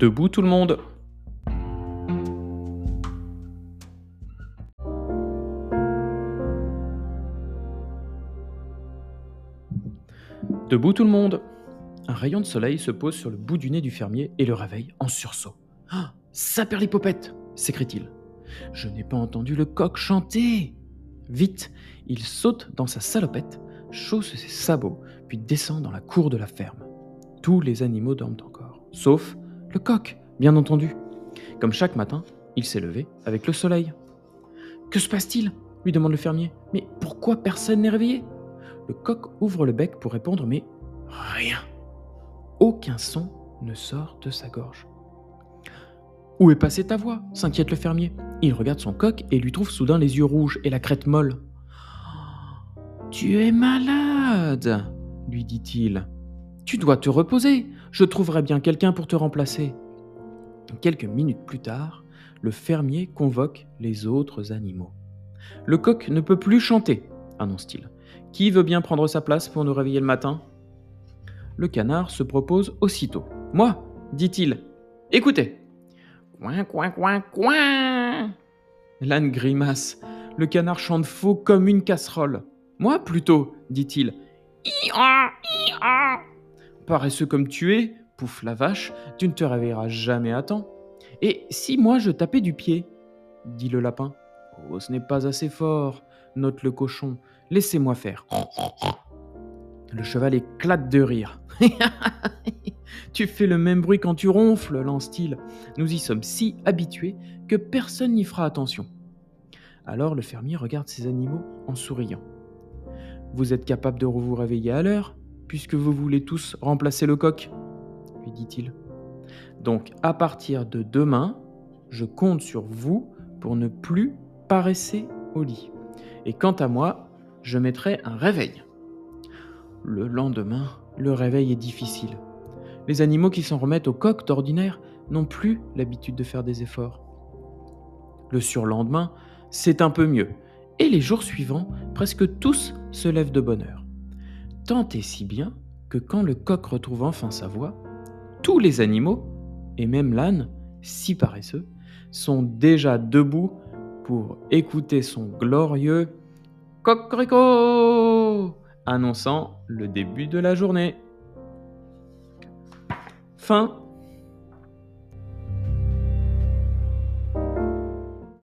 Debout tout le monde. Debout tout le monde. Un rayon de soleil se pose sur le bout du nez du fermier et le réveille en sursaut. Ah, l'hypopète s'écrie-t-il. Je n'ai pas entendu le coq chanter. Vite, il saute dans sa salopette, chausse ses sabots, puis descend dans la cour de la ferme. Tous les animaux dorment encore, sauf le coq, bien entendu. Comme chaque matin, il s'est levé avec le soleil. Que se passe-t-il? lui demande le fermier. Mais pourquoi personne n'est réveillé? Le coq ouvre le bec pour répondre, mais rien. Aucun son ne sort de sa gorge. Où est passée ta voix? s'inquiète le fermier. Il regarde son coq et lui trouve soudain les yeux rouges et la crête molle. Tu es malade, lui dit-il. Tu dois te reposer. Je trouverai bien quelqu'un pour te remplacer. Quelques minutes plus tard, le fermier convoque les autres animaux. Le coq ne peut plus chanter, annonce-t-il. Qui veut bien prendre sa place pour nous réveiller le matin? Le canard se propose aussitôt. Moi, dit-il. Écoutez. Coin, coin, coin, coin L'âne grimace. Le canard chante faux comme une casserole. Moi plutôt, dit-il. Paresseux comme tu es, pouffe la vache, tu ne te réveilleras jamais à temps. Et si moi je tapais du pied dit le lapin. Oh, ce n'est pas assez fort, note le cochon. Laissez-moi faire. Le cheval éclate de rire. tu fais le même bruit quand tu ronfles, lance-t-il. Nous y sommes si habitués que personne n'y fera attention. Alors le fermier regarde ses animaux en souriant. Vous êtes capable de vous réveiller à l'heure, puisque vous voulez tous remplacer le coq lui dit-il. Donc à partir de demain, je compte sur vous pour ne plus paresser au lit. Et quant à moi, je mettrai un réveil. Le lendemain, le réveil est difficile. Les animaux qui s'en remettent au coq d'ordinaire n'ont plus l'habitude de faire des efforts. Le surlendemain, c'est un peu mieux. Et les jours suivants, presque tous se lèvent de bonne heure. Tant et si bien que quand le coq retrouve enfin sa voix, tous les animaux, et même l'âne, si paresseux, sont déjà debout pour écouter son glorieux cocorico annonçant le début de la journée. Fin